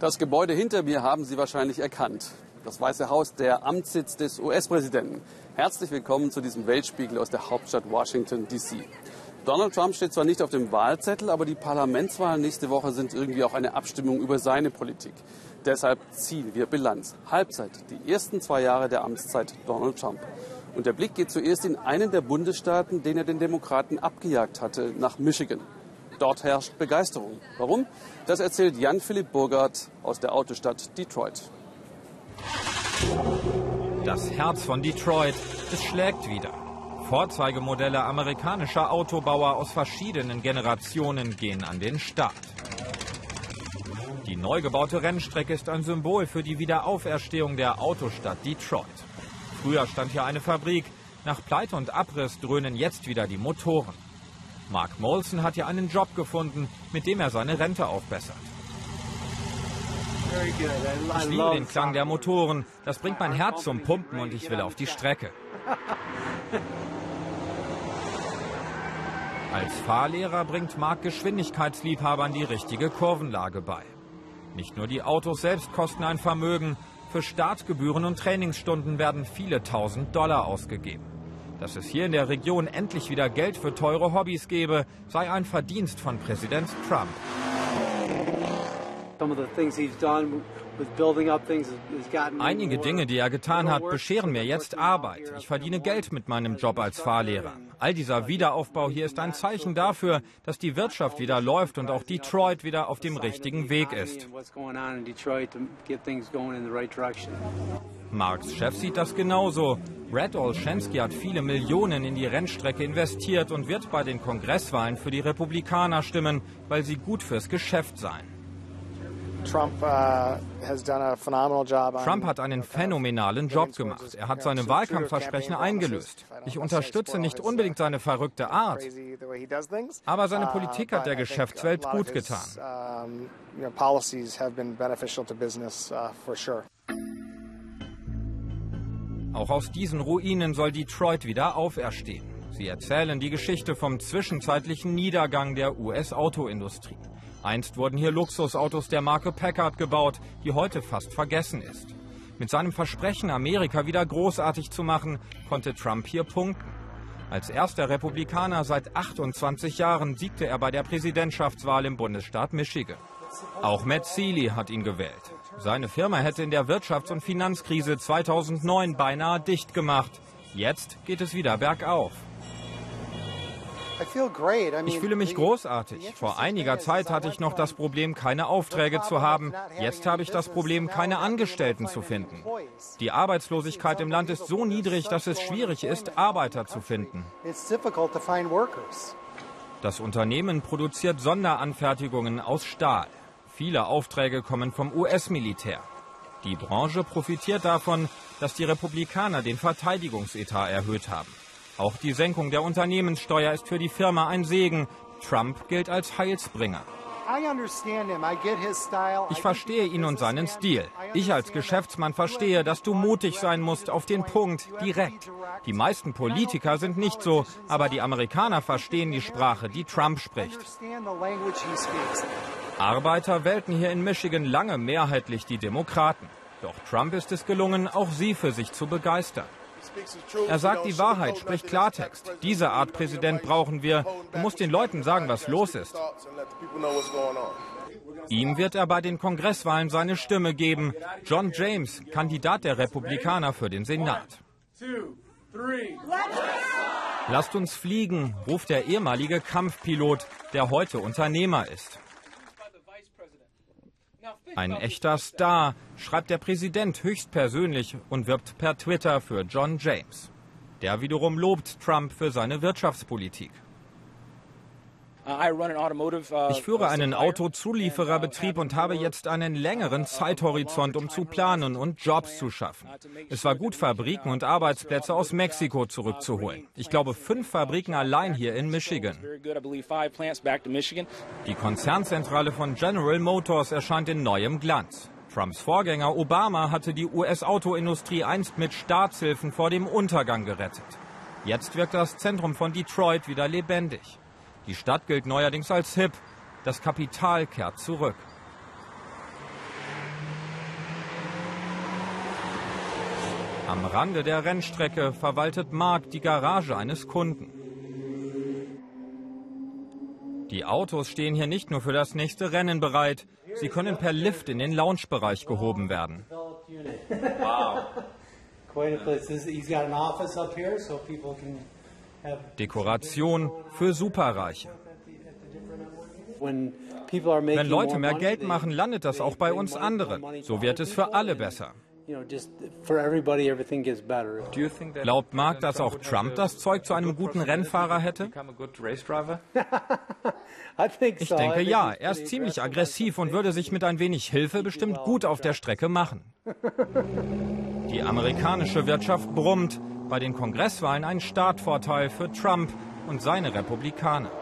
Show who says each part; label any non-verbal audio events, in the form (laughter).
Speaker 1: Das Gebäude hinter mir haben Sie wahrscheinlich erkannt. Das Weiße Haus, der Amtssitz des US-Präsidenten. Herzlich willkommen zu diesem Weltspiegel aus der Hauptstadt Washington, D.C. Donald Trump steht zwar nicht auf dem Wahlzettel, aber die Parlamentswahlen nächste Woche sind irgendwie auch eine Abstimmung über seine Politik. Deshalb ziehen wir Bilanz. Halbzeit, die ersten zwei Jahre der Amtszeit Donald Trump. Und der Blick geht zuerst in einen der Bundesstaaten, den er den Demokraten abgejagt hatte, nach Michigan. Dort herrscht Begeisterung. Warum? Das erzählt Jan-Philipp Burgert aus der Autostadt Detroit.
Speaker 2: Das Herz von Detroit, es schlägt wieder. Vorzeigemodelle amerikanischer Autobauer aus verschiedenen Generationen gehen an den Start. Die neu gebaute Rennstrecke ist ein Symbol für die Wiederauferstehung der Autostadt Detroit. Früher stand hier eine Fabrik, nach Pleite und Abriss dröhnen jetzt wieder die Motoren. Mark Molson hat hier einen Job gefunden, mit dem er seine Rente aufbessert. Ich liebe den Klang der Motoren. Das bringt mein Herz zum Pumpen und ich will auf die Strecke. (laughs) Als Fahrlehrer bringt Mark Geschwindigkeitsliebhabern die richtige Kurvenlage bei. Nicht nur die Autos selbst kosten ein Vermögen. Für Startgebühren und Trainingsstunden werden viele tausend Dollar ausgegeben. Dass es hier in der Region endlich wieder Geld für teure Hobbys gebe, sei ein Verdienst von Präsident Trump. Einige Dinge, die er getan hat, bescheren mir jetzt Arbeit. Ich verdiene Geld mit meinem Job als Fahrlehrer. All dieser Wiederaufbau hier ist ein Zeichen dafür, dass die Wirtschaft wieder läuft und auch Detroit wieder auf dem richtigen Weg ist. Marks Chef sieht das genauso. Brad Olszewski hat viele Millionen in die Rennstrecke investiert und wird bei den Kongresswahlen für die Republikaner stimmen, weil sie gut fürs Geschäft seien. Trump, uh, Trump hat einen phänomenalen Job gemacht. Er hat seine Wahlkampfversprechen eingelöst. Ich unterstütze nicht unbedingt seine verrückte Art, aber seine uh, Politik hat der Geschäftswelt gut getan. Auch aus diesen Ruinen soll Detroit wieder auferstehen. Sie erzählen die Geschichte vom zwischenzeitlichen Niedergang der US-Autoindustrie. Einst wurden hier Luxusautos der Marke Packard gebaut, die heute fast vergessen ist. Mit seinem Versprechen, Amerika wieder großartig zu machen, konnte Trump hier punkten. Als erster Republikaner seit 28 Jahren siegte er bei der Präsidentschaftswahl im Bundesstaat Michigan. Auch Matt Seeley hat ihn gewählt. Seine Firma hätte in der Wirtschafts- und Finanzkrise 2009 beinahe dicht gemacht. Jetzt geht es wieder bergauf. Ich fühle mich großartig. Vor einiger Zeit hatte ich noch das Problem, keine Aufträge zu haben. Jetzt habe ich das Problem, keine Angestellten zu finden. Die Arbeitslosigkeit im Land ist so niedrig, dass es schwierig ist, Arbeiter zu finden. Das Unternehmen produziert Sonderanfertigungen aus Stahl. Viele Aufträge kommen vom US-Militär. Die Branche profitiert davon, dass die Republikaner den Verteidigungsetat erhöht haben. Auch die Senkung der Unternehmenssteuer ist für die Firma ein Segen. Trump gilt als Heilsbringer. Ich verstehe ihn und seinen Stil. Ich als Geschäftsmann verstehe, dass du mutig sein musst, auf den Punkt, direkt. Die meisten Politiker sind nicht so, aber die Amerikaner verstehen die Sprache, die Trump spricht. Arbeiter wählten hier in Michigan lange mehrheitlich die Demokraten. Doch Trump ist es gelungen, auch sie für sich zu begeistern. Er sagt die Wahrheit, spricht Klartext. Diese Art Präsident brauchen wir. Du musst den Leuten sagen, was los ist. Ihm wird er bei den Kongresswahlen seine Stimme geben. John James, Kandidat der Republikaner für den Senat. Lasst uns fliegen, ruft der ehemalige Kampfpilot, der heute Unternehmer ist. Ein echter Star, schreibt der Präsident höchstpersönlich und wirbt per Twitter für John James. Der wiederum lobt Trump für seine Wirtschaftspolitik. Uh, ich führe einen Autozuliefererbetrieb und habe jetzt einen längeren Zeithorizont, um zu planen und Jobs zu schaffen. Es war gut, Fabriken und Arbeitsplätze aus Mexiko zurückzuholen. Ich glaube, fünf Fabriken allein hier in Michigan. Die Konzernzentrale von General Motors erscheint in neuem Glanz. Trumps Vorgänger Obama hatte die US-Autoindustrie einst mit Staatshilfen vor dem Untergang gerettet. Jetzt wirkt das Zentrum von Detroit wieder lebendig. Die Stadt gilt neuerdings als hip. Das Kapital kehrt zurück. Am Rande der Rennstrecke verwaltet Mark die Garage eines Kunden. Die Autos stehen hier nicht nur für das nächste Rennen bereit, sie können per Lift in den Lounge-Bereich gehoben werden. Wow. Dekoration für Superreiche. Wenn Leute mehr Geld machen, landet das auch bei uns anderen. So wird es für alle besser. Glaubt Mark, dass auch Trump das Zeug zu einem guten Rennfahrer hätte? (laughs) Ich denke ja. Er ist ziemlich aggressiv und würde sich mit ein wenig Hilfe bestimmt gut auf der Strecke machen. (laughs) Die amerikanische Wirtschaft brummt. Bei den Kongresswahlen ein Startvorteil für Trump und seine Republikaner.